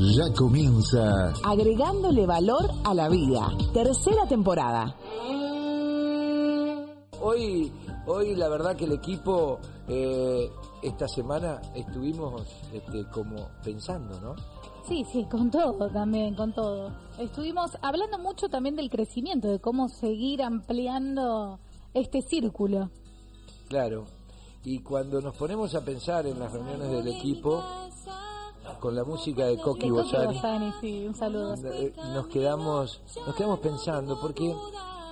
Ya comienza Agregándole valor a la vida. Tercera temporada. Hoy, hoy la verdad que el equipo eh, esta semana estuvimos este, como pensando, ¿no? Sí, sí, con todo también, con todo. Estuvimos hablando mucho también del crecimiento, de cómo seguir ampliando este círculo. Claro. Y cuando nos ponemos a pensar en las reuniones del equipo, con la música de Coqui Bozani, sí, un saludo. eh, nos quedamos, nos quedamos pensando porque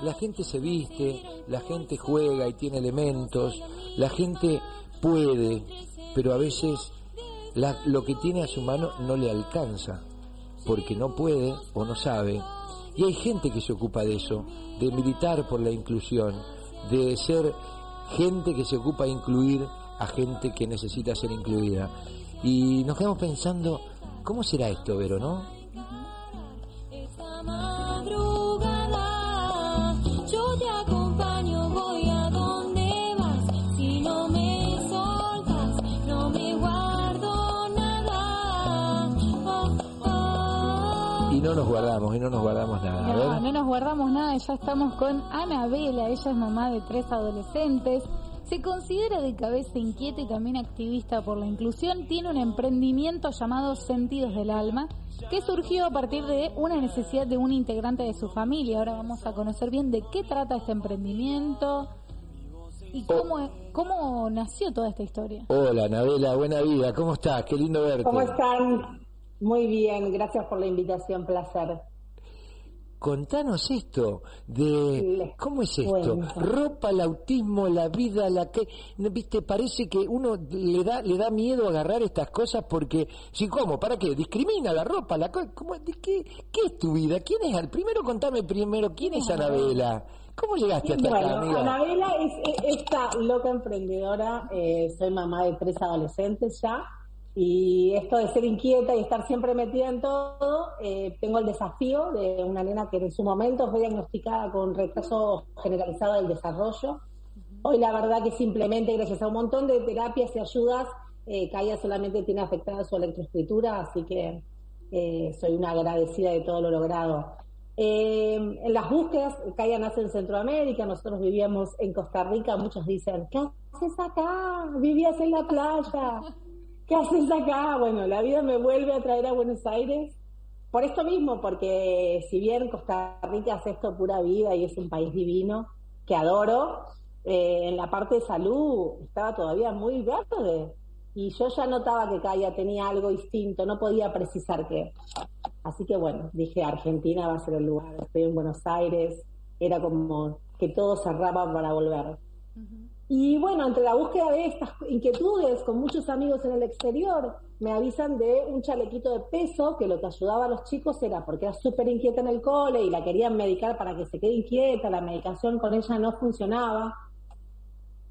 la gente se viste, la gente juega y tiene elementos, la gente puede, pero a veces la- lo que tiene a su mano no le alcanza, porque no puede o no sabe. Y hay gente que se ocupa de eso, de militar por la inclusión, de ser gente que se ocupa de incluir a gente que necesita ser incluida. Y nos quedamos pensando, ¿cómo será esto, Vero, no? Esta madrugada yo te acompaño, voy a donde vas. Si no me soltas, no me guardo nada. Oh, oh. Y no nos guardamos, y no nos guardamos nada. No, no nos guardamos nada, ya estamos con Anabela, ella es mamá de tres adolescentes. Se considera de cabeza inquieta y también activista por la inclusión. Tiene un emprendimiento llamado Sentidos del Alma, que surgió a partir de una necesidad de un integrante de su familia. Ahora vamos a conocer bien de qué trata este emprendimiento y cómo, cómo nació toda esta historia. Hola, Anabela, buena vida, ¿cómo estás? Qué lindo verte. ¿Cómo están? Muy bien, gracias por la invitación, placer. Contanos esto de cómo es esto, ropa, el autismo, la vida, la que, ¿no viste, parece que uno le da le da miedo agarrar estas cosas porque, sí, ¿cómo? ¿Para qué? Discrimina la ropa, la ¿cómo? ¿De qué, qué es tu vida? ¿Quién es? Al primero contame primero quién es Anabela. ¿Cómo llegaste hasta acá, Bueno, amiga? Anabela es es esta loca emprendedora, eh, soy mamá de tres adolescentes ya, y esto de ser inquieta y estar siempre metida en todo, eh, tengo el desafío de una nena que en su momento fue diagnosticada con retraso generalizado del desarrollo. Hoy la verdad que simplemente gracias a un montón de terapias y ayudas, eh, Kaya solamente tiene afectada su electroescritura, así que eh, soy una agradecida de todo lo logrado. Eh, en las búsquedas, Kaya nace en Centroamérica, nosotros vivíamos en Costa Rica, muchos dicen, ¿qué haces acá? Vivías en la playa, ¿qué haces acá? Bueno, la vida me vuelve a traer a Buenos Aires por esto mismo, porque si bien Costa Rica es esto pura vida y es un país divino que adoro, eh, en la parte de salud estaba todavía muy verde y yo ya notaba que Kaya tenía algo distinto, no podía precisar qué. Así que bueno, dije Argentina va a ser el lugar, estoy en Buenos Aires, era como que todo cerraba para volver. Y bueno, entre la búsqueda de estas inquietudes con muchos amigos en el exterior, me avisan de un chalequito de peso que lo que ayudaba a los chicos era porque era súper inquieta en el cole y la querían medicar para que se quede inquieta, la medicación con ella no funcionaba.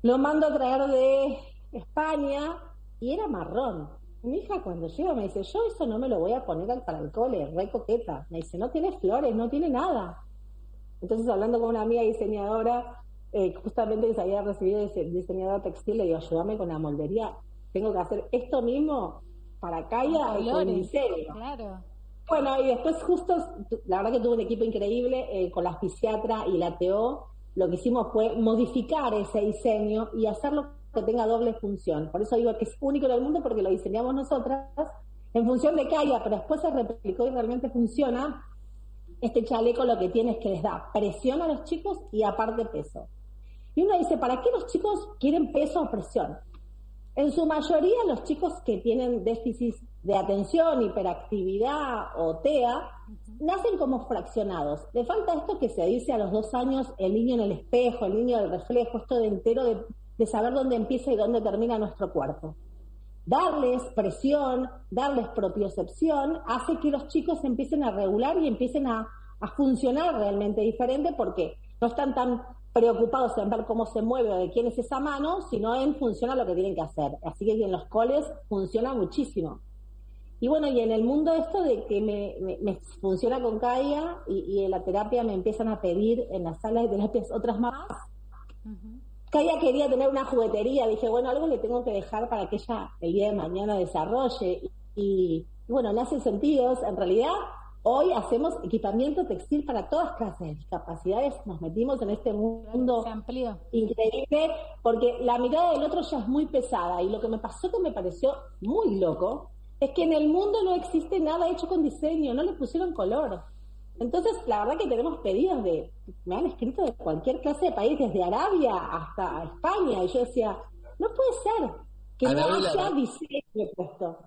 Lo mando a traer de España y era marrón. Mi hija cuando llega me dice, yo eso no me lo voy a poner para el cole, re coqueta. Me dice, no tiene flores, no tiene nada. Entonces, hablando con una amiga diseñadora, eh, justamente que se había recibido dise- diseñadora textil, le digo, ayúdame con la moldería. Tengo que hacer esto mismo para Kaya y con. Claro. Bueno, y después justo, la verdad que tuve un equipo increíble eh, con la fisiatra y la TO. Lo que hicimos fue modificar ese diseño y hacerlo que tenga doble función. Por eso digo que es único en el mundo porque lo diseñamos nosotras en función de Kaya, pero después se replicó y realmente funciona. Este chaleco lo que tiene es que les da presión a los chicos y aparte peso. Y uno dice, ¿para qué los chicos quieren peso o presión? En su mayoría, los chicos que tienen déficit de atención, hiperactividad o TEA, nacen como fraccionados. Le falta esto que se dice a los dos años, el niño en el espejo, el niño del reflejo, esto de entero de, de saber dónde empieza y dónde termina nuestro cuerpo. Darles presión, darles propiocepción, hace que los chicos empiecen a regular y empiecen a, a funcionar realmente diferente porque no están tan preocupados en ver cómo se mueve o de quién es esa mano, sino en función a lo que tienen que hacer. Así que en los coles funciona muchísimo. Y bueno, y en el mundo esto de que me, me- me funciona con Kaya y, y en la terapia me empiezan a pedir en las salas de terapias otras más, Kaya quería tener una juguetería, dije, bueno, algo le tengo que dejar para que ella el día de mañana desarrolle. Y, Y bueno, nace sentidos. En realidad, hoy hacemos equipamiento textil para todas clases de discapacidades. Nos metimos en este mundo increíble porque la mirada del otro ya es muy pesada. Y lo que me pasó que me pareció muy loco es que en el mundo no existe nada hecho con diseño, no le pusieron color. Entonces, la verdad que tenemos pedidos de, me han escrito de cualquier clase de país, desde Arabia hasta España, y yo decía, no puede ser que no haya diseño puesto.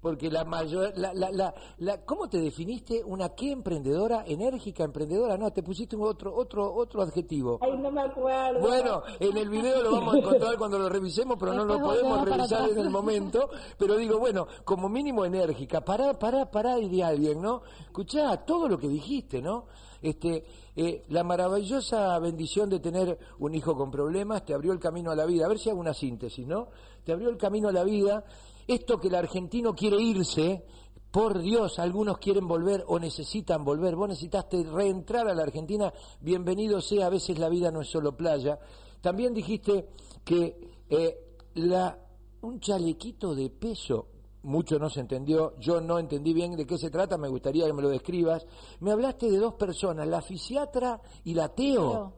Porque la mayor, la, la, la, la- ¿cómo te definiste una qué emprendedora? Enérgica, emprendedora, no, te pusiste un otro, otro, otro adjetivo. Ay, no me acuerdo. Bueno, en el video lo vamos a encontrar cuando lo revisemos, pero no lo podemos revisar en el momento. Pero digo, bueno, como mínimo enérgica, pará, pará, pará, diría alguien, ¿no? Escuchá todo lo que dijiste, ¿no? Este, eh, la maravillosa bendición de tener un hijo con problemas te abrió el camino a la vida. A ver si hago una síntesis, ¿no? Te abrió el camino a la vida. Esto que el argentino quiere irse, por Dios, algunos quieren volver o necesitan volver. Vos necesitaste reentrar a la Argentina. Bienvenido sea, a veces la vida no es solo playa. También dijiste que eh, la, un chalequito de peso, mucho no se entendió, yo no entendí bien de qué se trata, me gustaría que me lo describas. Me hablaste de dos personas, la fisiatra y la ateo. Ateo.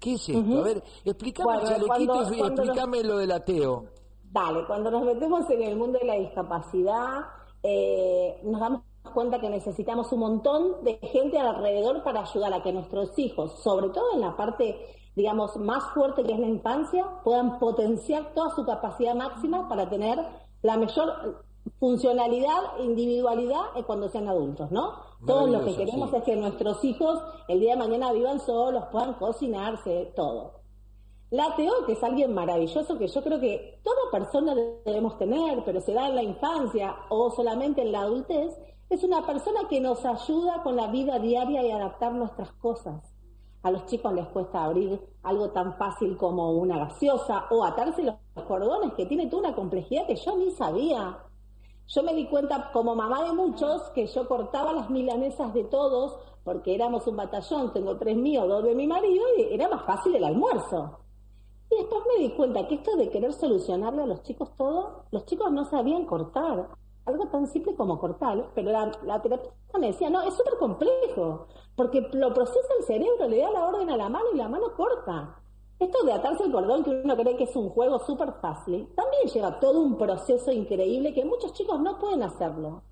¿Qué es esto? A ver, explícame el chalequito cuando- y cuando explícame lo del ateo. Dale, cuando nos metemos en el mundo de la discapacidad, eh, nos damos cuenta que necesitamos un montón de gente alrededor para ayudar a que nuestros hijos, sobre todo en la parte, digamos, más fuerte que es la infancia, puedan potenciar toda su capacidad máxima para tener la mayor funcionalidad, individualidad eh, cuando sean adultos, ¿no? Todo lo que queremos sí. es que nuestros hijos el día de mañana vivan solos, puedan cocinarse, todo. La ateo, que es alguien maravilloso que yo creo que toda persona debemos tener, pero se da en la infancia o solamente en la adultez, es una persona que nos ayuda con la vida diaria y adaptar nuestras cosas. A los chicos les cuesta abrir algo tan fácil como una gaseosa o atarse los cordones, que tiene toda una complejidad que yo ni sabía. Yo me di cuenta como mamá de muchos que yo cortaba las milanesas de todos porque éramos un batallón, tengo tres míos, dos de mi marido y era más fácil el almuerzo. Y después me di cuenta que esto de querer solucionarle a los chicos todo, los chicos no sabían cortar. Algo tan simple como cortar, pero la, la me decía, no, es súper complejo, porque lo procesa el cerebro, le da la orden a la mano y la mano corta. Esto de atarse el cordón, que uno cree que es un juego súper fácil, también lleva todo un proceso increíble que muchos chicos no pueden hacerlo.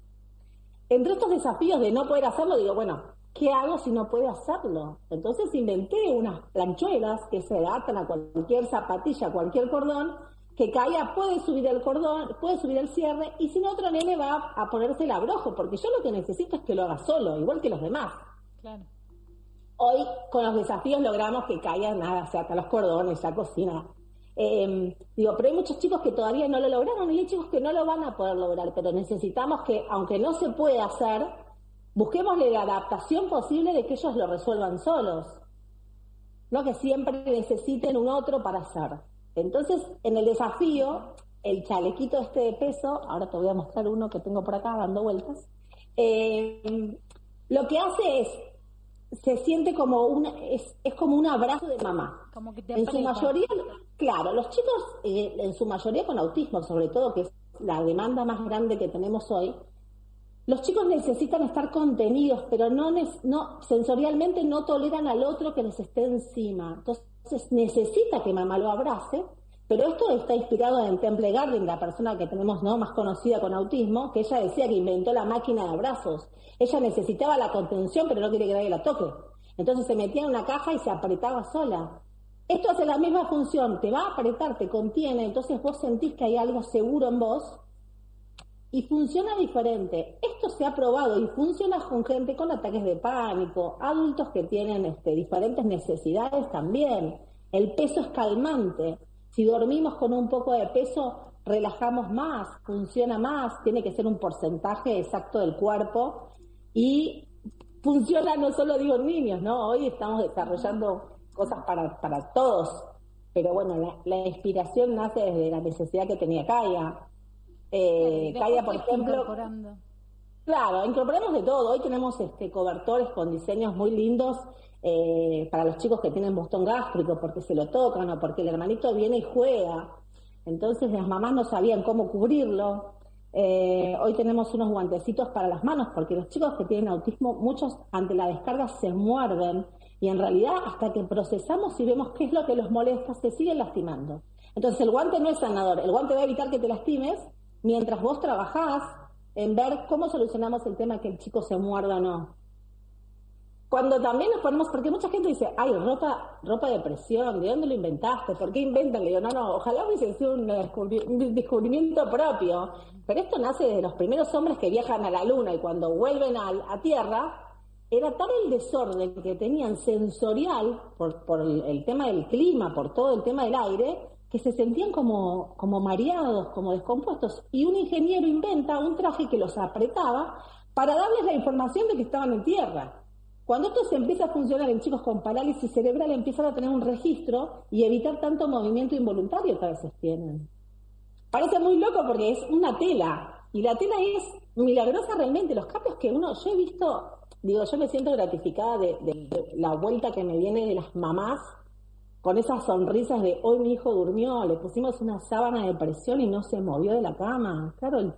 Entre estos desafíos de no poder hacerlo, digo, bueno, ¿qué hago si no puedo hacerlo? Entonces inventé unas planchuelas que se atan a cualquier zapatilla, a cualquier cordón, que caiga, puede subir el cordón, puede subir el cierre, y si no, otro nene va a ponerse el abrojo, porque yo lo que necesito es que lo haga solo, igual que los demás. Claro. Hoy con los desafíos logramos que caigan nada, se ata los cordones, la cocina. Eh, digo, pero hay muchos chicos que todavía no lo lograron y hay chicos que no lo van a poder lograr, pero necesitamos que, aunque no se pueda hacer, busquémosle la adaptación posible de que ellos lo resuelvan solos. No que siempre necesiten un otro para hacer. Entonces, en el desafío, el chalequito este de peso, ahora te voy a mostrar uno que tengo por acá dando vueltas, eh, lo que hace es se siente como una, es, es como un abrazo de mamá. Como que te En su mayoría, claro, los chicos, eh, en su mayoría con autismo, sobre todo, que es la demanda más grande que tenemos hoy, los chicos necesitan estar contenidos, pero no, no sensorialmente no toleran al otro que les esté encima. Entonces necesita que mamá lo abrace, pero esto está inspirado en Temple Garden, la persona que tenemos no más conocida con autismo, que ella decía que inventó la máquina de abrazos. Ella necesitaba la contención, pero no quería que nadie la toque. Entonces se metía en una caja y se apretaba sola. Esto hace la misma función, te va a apretar, te contiene, entonces vos sentís que hay algo seguro en vos y funciona diferente. Esto se ha probado y funciona con gente con ataques de pánico, adultos que tienen este, diferentes necesidades también. El peso es calmante. Si dormimos con un poco de peso, relajamos más, funciona más, tiene que ser un porcentaje exacto del cuerpo y funciona no solo digo en niños, ¿no? Hoy estamos desarrollando cosas para, para todos, pero bueno, la, la inspiración nace desde la necesidad que tenía Kaya. Eh, Kaya, por ejemplo, incorporando. Claro, incorporamos de todo. Hoy tenemos este cobertores con diseños muy lindos eh, para los chicos que tienen bostón gástrico porque se lo tocan o porque el hermanito viene y juega. Entonces las mamás no sabían cómo cubrirlo. Eh, hoy tenemos unos guantecitos para las manos porque los chicos que tienen autismo, muchos ante la descarga se muerden y en realidad hasta que procesamos y vemos qué es lo que los molesta, se siguen lastimando. Entonces el guante no es sanador, el guante va a evitar que te lastimes mientras vos trabajás en ver cómo solucionamos el tema que el chico se muerda o no. Cuando también nos ponemos, porque mucha gente dice, ay, ropa, ropa de presión, ¿de dónde lo inventaste? ¿Por qué inventan? Le digo, no, no, ojalá hubiese sido un, descubri- un descubrimiento propio. Pero esto nace de los primeros hombres que viajan a la luna y cuando vuelven al- a, Tierra, era tal el desorden que tenían sensorial por, por el, el tema del clima, por todo el tema del aire, que se sentían como, como mareados, como descompuestos. Y un ingeniero inventa un traje que los apretaba para darles la información de que estaban en Tierra. Cuando esto se empieza a funcionar en chicos con parálisis cerebral, empiezan a tener un registro y evitar tanto movimiento involuntario que a veces tienen. Parece muy loco porque es una tela y la tela es milagrosa realmente. Los cambios que uno, yo he visto, digo, yo me siento gratificada de, la vuelta que me viene de las mamás con esas sonrisas de hoy mi hijo durmió, le pusimos una sábana de presión y no se movió de la cama. Claro,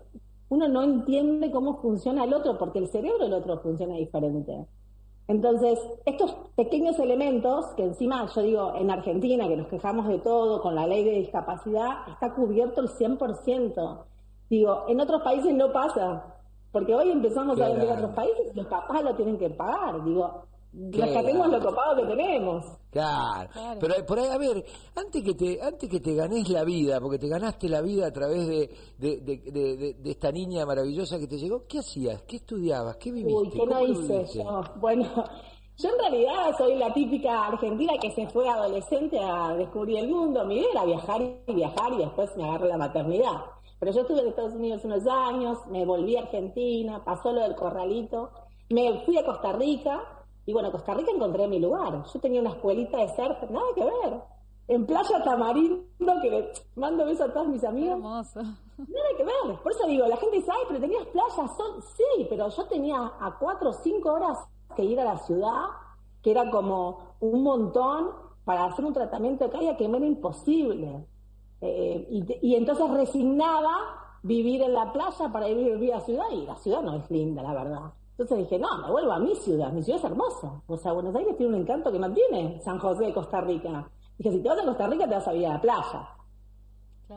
uno no entiende cómo funciona el otro porque el cerebro del otro funciona diferente. Entonces, estos pequeños elementos, que encima yo digo, en Argentina, que nos quejamos de todo, con la ley de discapacidad, está cubierto el 100%. Digo, en otros países no pasa, porque hoy empezamos a vender a Claro. otros países y los papás lo tienen que pagar. Digo. Rescatemos lo copado que tenemos. Claro. Claro. Pero por ahí, a ver, antes que te antes que te ganes la vida, porque te ganaste la vida a través de, de, de, de- de- de esta niña maravillosa que te llegó, ¿qué hacías? ¿Qué estudiabas? ¿Qué viviste? Uy, ¿qué ¿Cómo no hice yo? Bueno, yo en realidad soy la típica argentina que se fue adolescente a descubrir el mundo. Mi idea era viajar y viajar y después me agarré la maternidad. Pero yo estuve en Estados Unidos unos años, me volví a Argentina, pasó lo del corralito, me fui a Costa Rica y bueno, en Costa Rica encontré mi lugar. Yo tenía una escuelita de surf, nada que ver. En Playa Tamarindo, que le mando besos a todos mis Qué amigos. hermoso. Nada que ver. Por eso digo, la gente dice, ay, pero tenías playas. Son... Sí, pero yo tenía a cuatro o cinco horas que ir a la ciudad, que era como un montón para hacer un tratamiento de caída que me era imposible. Eh, y, entonces resignaba vivir en la playa para ir a vivir a la ciudad y la ciudad no es linda, la verdad. Entonces dije, no, me vuelvo a mi ciudad, mi ciudad es hermosa. O sea, Buenos Aires tiene un encanto que no tiene San José de Costa Rica. Dije, si te vas a Costa Rica te vas a vivir a la playa.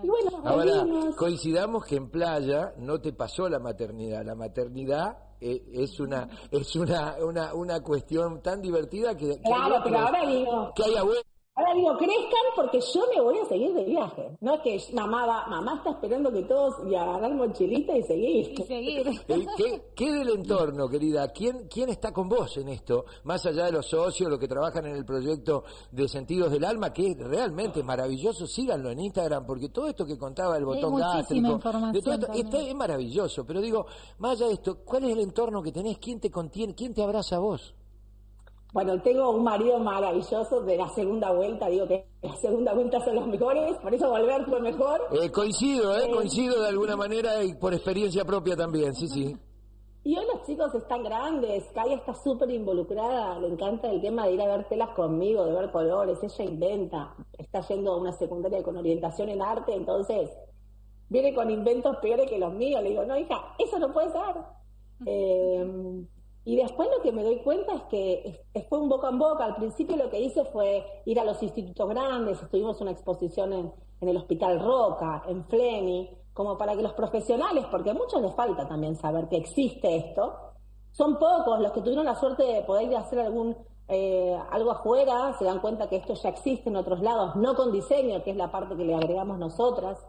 Y bueno, Ahora, coincidamos que en playa no te pasó la maternidad. La maternidad eh, es una es una, una, una cuestión tan divertida que, que Claro, hay pero otros- ahora digo, que hay abuelos ahora digo, crezcan porque yo me voy a seguir de viaje. No es que mamá va, mamá está esperando que todos y agarrar mochilita y seguir. Y seguir. ¿Qué, qué del entorno, querida? ¿Quién, ¿Quién está con vos en esto? Más allá de los socios, los que trabajan en el proyecto de Sentidos del Alma, que es realmente maravilloso. Síganlo en Instagram, porque todo esto que contaba el botón gástrico, de todo esto, está- es maravilloso. Pero digo, más allá de esto, ¿cuál es el entorno que tenés? ¿Quién te contiene? ¿Quién te abraza a vos? Bueno, tengo un marido maravilloso de la segunda vuelta, digo que las segunda vuelta son las mejores, por eso volver fue mejor. Eh, coincido, eh, Eh. coincido de alguna manera y por experiencia propia también, sí, sí. Y hoy los chicos están grandes, Kaya está súper involucrada, le encanta el tema de ir a ver telas conmigo, de ver colores, ella inventa, está yendo a una secundaria con orientación en arte, entonces viene con inventos peores que los míos, le digo, no hija, eso no puede ser. Eh, y después lo que me doy cuenta es que fue un boca en boca, al principio lo que hice fue ir a los institutos grandes, estuvimos una exposición en, en el Hospital Roca, en Fleni, como para que los profesionales, porque a muchos les falta también saber que existe esto, son pocos los que tuvieron la suerte de poder ir a hacer algún eh, algo afuera, se dan cuenta que esto ya existe en otros lados, no con diseño, que es la parte que le agregamos nosotras.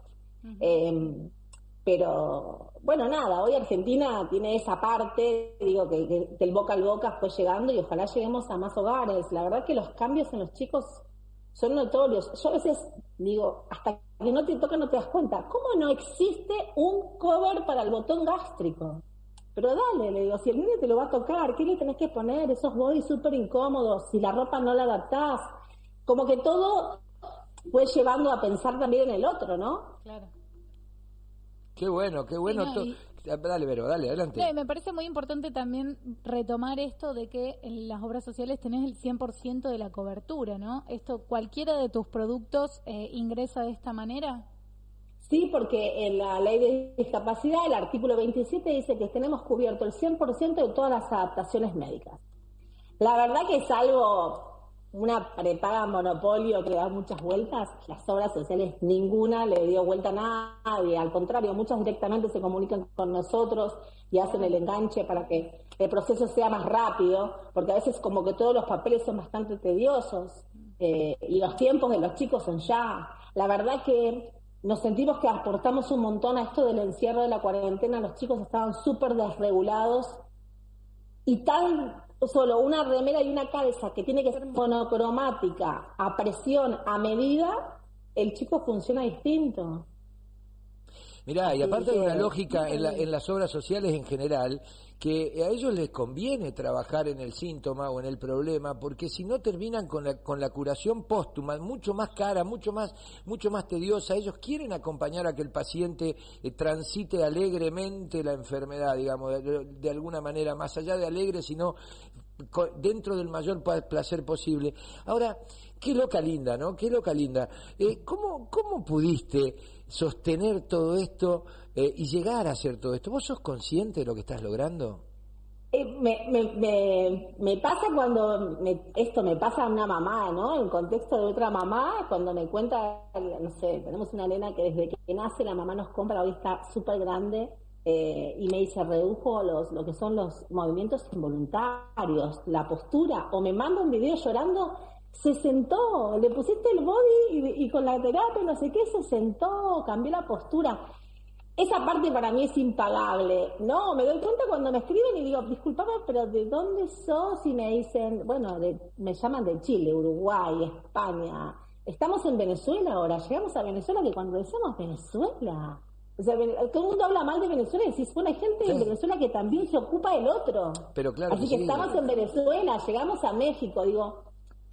Eh, pero bueno, nada, hoy Argentina tiene esa parte, digo, que, que del boca al boca fue llegando y ojalá lleguemos a más hogares. La verdad que los cambios en los chicos son notorios. Yo a veces digo, hasta que no te toca no te das cuenta, ¿cómo no existe un cover para el botón gástrico? Pero dale, le digo, si el niño te lo va a tocar, ¿qué le tenés que poner? Esos body súper incómodos, si la ropa no la adaptás. Como que todo fue llevando a pensar también en el otro, ¿no? Claro. Qué bueno, qué bueno. no, to- y- Dale, Vero, dale, adelante. No, me parece muy importante también retomar esto de que en las obras sociales tenés el 100% de la cobertura, ¿no? Esto, ¿cualquiera de tus productos eh, ingresa de esta manera? Sí, porque en la ley de discapacidad, el artículo 27 dice que tenemos cubierto el 100% de todas las adaptaciones médicas. La verdad que es algo, una prepaga monopolio que le da muchas vueltas. Las obras sociales ninguna le dio vuelta a nadie. Al contrario, muchas directamente se comunican con nosotros y hacen el enganche para que el proceso sea más rápido, porque a veces como que todos los papeles son bastante tediosos eh, y los tiempos de los chicos son ya. La verdad que nos sentimos que aportamos un montón a esto del encierro de la cuarentena. Los chicos estaban súper desregulados y tan solo una remera y una calza que tiene que ser monocromática, a presión, a medida, el chico funciona distinto. Mirá, y aparte hay una lógica en, la- en las obras sociales en general, que a ellos les conviene trabajar en el síntoma o en el problema, porque si no terminan con la, con la curación póstuma, mucho más cara, mucho más, mucho más tediosa. Ellos quieren acompañar a que el paciente eh, transite alegremente la enfermedad, digamos, de, de alguna manera, más allá de alegre, sino dentro del mayor placer posible. Ahora, qué loca linda, ¿no? Qué loca linda. Eh, ¿cómo, ¿Cómo pudiste sostener todo esto eh, y llegar a hacer todo esto? ¿Vos sos consciente de lo que estás logrando? Eh, me, me, me, me pasa cuando me- esto me pasa a una mamá, ¿no? En contexto de otra mamá, cuando me cuenta, no sé, tenemos una nena que desde que nace la mamá nos compra, hoy está súper grande, eh, y me dice, redujo los, lo que son los movimientos involuntarios, la postura, o me manda un video llorando, se sentó, le pusiste el body y, y con la terapia, no sé qué, se sentó, cambió la postura. Esa parte para mí es impagable. No, me doy cuenta cuando me escriben y digo, disculpame, pero ¿de dónde sos? Y me dicen, bueno, de- me llaman de Chile, Uruguay, España. Estamos en Venezuela ahora, llegamos a Venezuela que cuando decimos Venezuela, o sea, todo el mundo habla mal de Venezuela y decís, bueno, hay gente en Sí. Venezuela que también se ocupa del otro. Pero claro Así que que sí. estamos en Venezuela, llegamos a México, digo,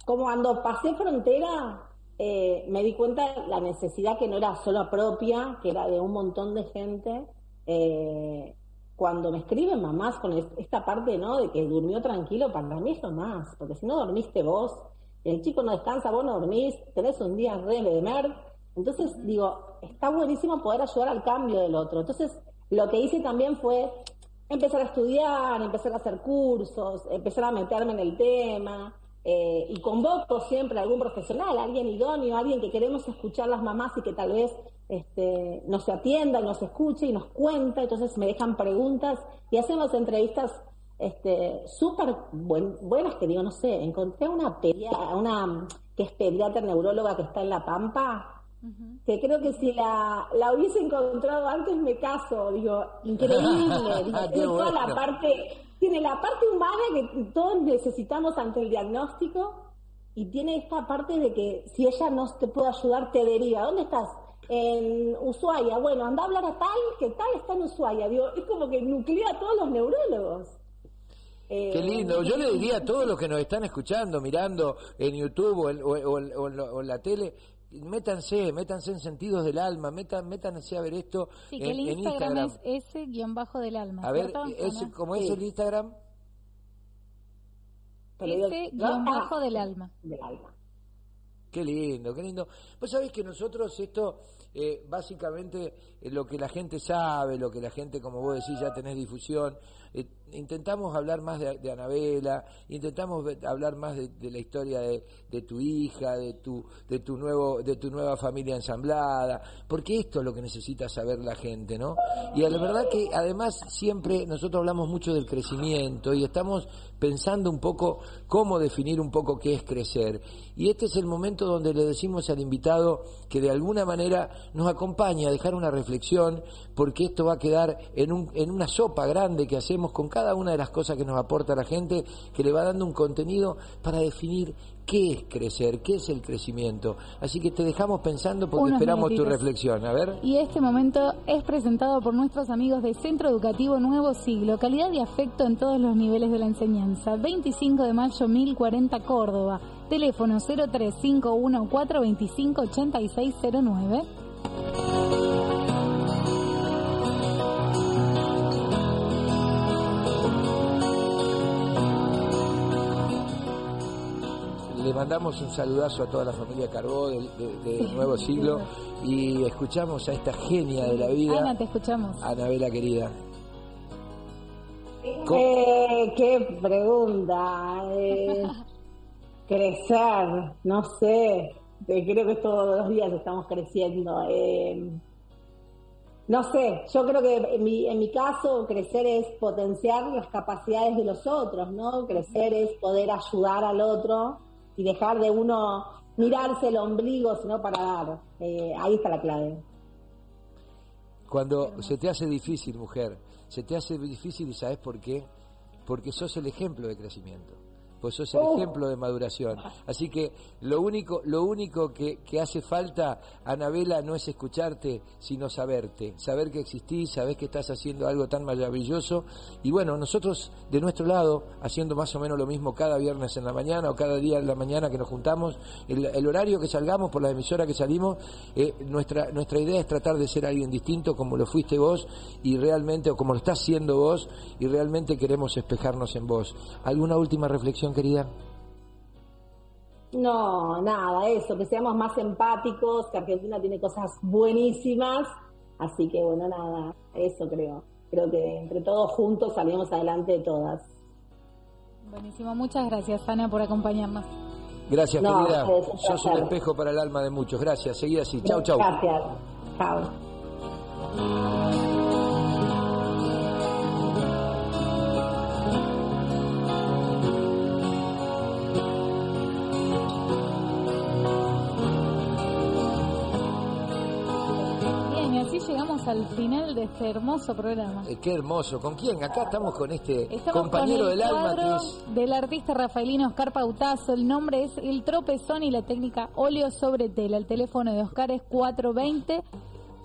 como cuando pasé frontera, eh, me di cuenta la necesidad que no era solo propia, que era de un montón de gente. eh, cuando me escriben mamás con es- esta parte, ¿no? De que durmió tranquilo, para mí es lo más, porque si no dormiste vos, el chico no descansa, vos no dormís, tenés un día re de mer. Entonces, digo, está buenísimo poder ayudar al cambio del otro. Entonces, lo que hice también fue empezar a estudiar, empezar a hacer cursos, empezar a meterme en el tema. Eh, y convoco siempre a algún profesional, a alguien idóneo, a alguien que queremos escuchar las mamás y que tal vez este, nos atienda y nos escuche y nos cuenta, entonces me dejan preguntas y hacemos entrevistas este, súper buen- buenas que digo, no sé, encontré una, pedia- una que es pediatra neuróloga que está en La Pampa, que creo que si la, la hubiese encontrado antes me caso, digo, increíble, digo, tiene toda la parte, tiene la parte humana que todos necesitamos ante el diagnóstico y tiene esta parte de que si ella no te puede ayudar, te deriva. ¿Dónde estás? En Ushuaia. Bueno, anda a hablar a tal, que tal está en Ushuaia. Digo, es como que nuclea a todos los neurólogos. Eh, Qué lindo. Yo le diría a todos los que nos están escuchando, mirando en YouTube o en, o- o o en la tele, métanse, métanse en sentidos del alma, metan, métanse a ver esto Sí, que en, el en Instagram, Instagram. es ese guion bajo del alma. A ver, ¿cierto, ese, Ana? ¿cómo es el Instagram? Ese guion Ah, bajo del alma. del alma. Qué lindo, qué lindo. Pues sabés que nosotros esto, eh, básicamente, eh, lo que la gente sabe, lo que la gente, como vos decís, ya tenés difusión, eh, intentamos hablar más de, Anabela, intentamos hablar más de, la historia de, tu hija, de tu, de tu nuevo, de tu nueva familia ensamblada, porque esto es lo que necesita saber la gente, ¿no? Y la verdad que además siempre nosotros hablamos mucho del crecimiento y estamos pensando un poco cómo definir un poco qué es crecer. Y este es el momento donde le decimos al invitado que de alguna manera nos acompañe a dejar una reflexión, porque esto va a quedar en, un, en una sopa grande que hacemos con cada una de las cosas que nos aporta la gente, que le va dando un contenido para definir qué es crecer, qué es el crecimiento. Así que te dejamos pensando porque Unos esperamos tu reflexión. A ver. Y este momento es presentado por nuestros amigos de Centro Educativo Nuevo Siglo, calidad y afecto en todos los niveles de la enseñanza. 25 de mayo 1040 Córdoba. Teléfono 0351 425 8609. Mandamos un saludazo a toda la familia Carbó del de, de Nuevo Siglo y escuchamos a esta genia de la vida, Ana, te escuchamos. Anabela querida. ¿Cómo? Eh, qué pregunta. eh, crecer, no sé. Eh, creo que todos los días estamos creciendo. eh, no sé, yo creo que en mi, en mi caso crecer es potenciar las capacidades de los otros, ¿no? Crecer es poder ayudar al otro y dejar de uno mirarse el ombligo, sino para dar. Eh, ahí está la clave. Cuando se te hace difícil, mujer, se te hace difícil y sabes por qué, porque sos el ejemplo de crecimiento, pues sos el Oh. ejemplo de maduración. Así que lo único, lo único que, que hace falta, Anabela, no es escucharte, sino saberte, saber que existís, saber que estás haciendo algo tan maravilloso. Y bueno, nosotros de nuestro lado, haciendo más o menos lo mismo cada viernes en la mañana o cada día en la mañana que nos juntamos, el, el horario que salgamos por la emisora que salimos, eh, nuestra, nuestra idea es tratar de ser alguien distinto como lo fuiste vos y realmente, o como lo estás siendo vos, y realmente queremos espejarnos en vos. ¿Alguna última reflexión, querida? No, nada, eso, que seamos más empáticos, que Argentina tiene cosas buenísimas, así que bueno, nada, eso creo. Creo que entre todos juntos salimos adelante de todas. Buenísimo, muchas gracias Ana por acompañarnos. Gracias, No, querida. es un Sos un espejo para el alma de muchos. Gracias. Seguí así. Chau, chau. Gracias. Chao. Llegamos al final de este hermoso programa. Eh, qué hermoso. ¿Con quién? Acá estamos con este Estamos compañero con el del alma que es... del artista rafaelino Oscar Pautazo. El nombre es El Tropezón y la técnica óleo sobre tela. El teléfono de Oscar es 420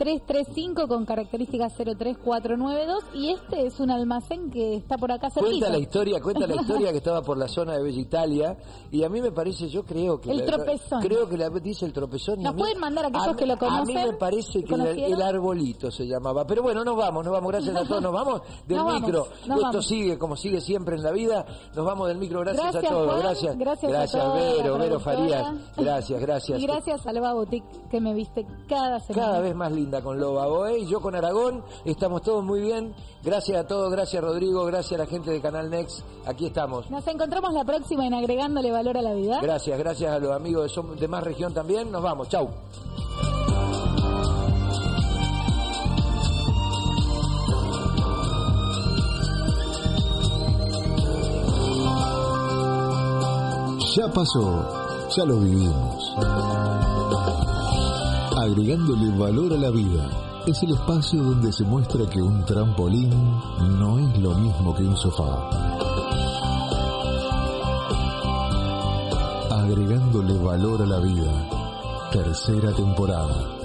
335 con características 03492 y este es un almacén que está por acá cerquita. Cuenta la historia, cuenta la historia que estaba por la zona de Bella Italia y a mí me parece, yo creo que El la- tropezón. creo que la dice el tropezón. y Nos a mí- pueden mandar aquellos a mí- que lo A mí conocen, me parece que el, el arbolito se llamaba. Pero bueno, nos vamos, nos vamos. Gracias a todos, nos vamos del Nos micro. Esto vamos. sigue como sigue siempre en la vida. Nos vamos del micro. Gracias, Gracias, a todos. Juan. Gracias, Gracias a toda la Vero, Vero. Farías. Gracias, gracias. Y gracias a Loba Boutique que me viste cada semana. Cada vez más linda con Loba Boe y yo con Aragón. Estamos todos muy bien. Gracias a todos, gracias Rodrigo, gracias a la gente de Canal Next. Aquí estamos. Nos encontramos la próxima en Agregándole Valor a la Vida. Gracias, gracias a los amigos de, Som- de más región también. Nos vamos, chau. Ya pasó, ya lo vivimos. Agregándole valor a la vida, es el espacio donde se muestra que un trampolín no es lo mismo que un sofá. Agregándole valor a la vida, tercera temporada.